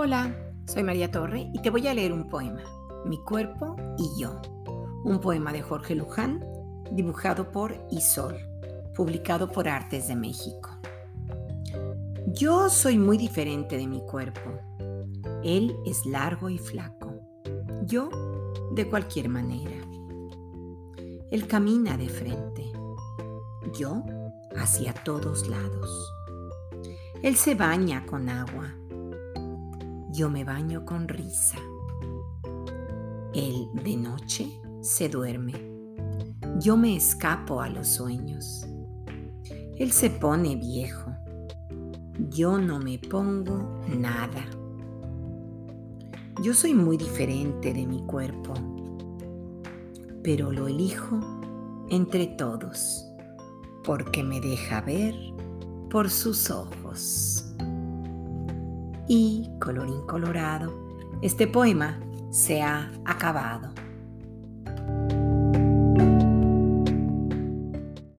Hola, soy María Torre y te voy a leer un poema, Mi cuerpo y yo. Un poema de Jorge Luján, dibujado por Isol, publicado por Artes de México. Yo soy muy diferente de mi cuerpo. Él es largo y flaco. Yo de cualquier manera. Él camina de frente. Yo hacia todos lados. Él se baña con agua. Yo me baño con risa. Él de noche se duerme. Yo me escapo a los sueños. Él se pone viejo. Yo no me pongo nada. Yo soy muy diferente de mi cuerpo, pero lo elijo entre todos porque me deja ver por sus ojos. Y, colorín colorado, este poema se ha acabado.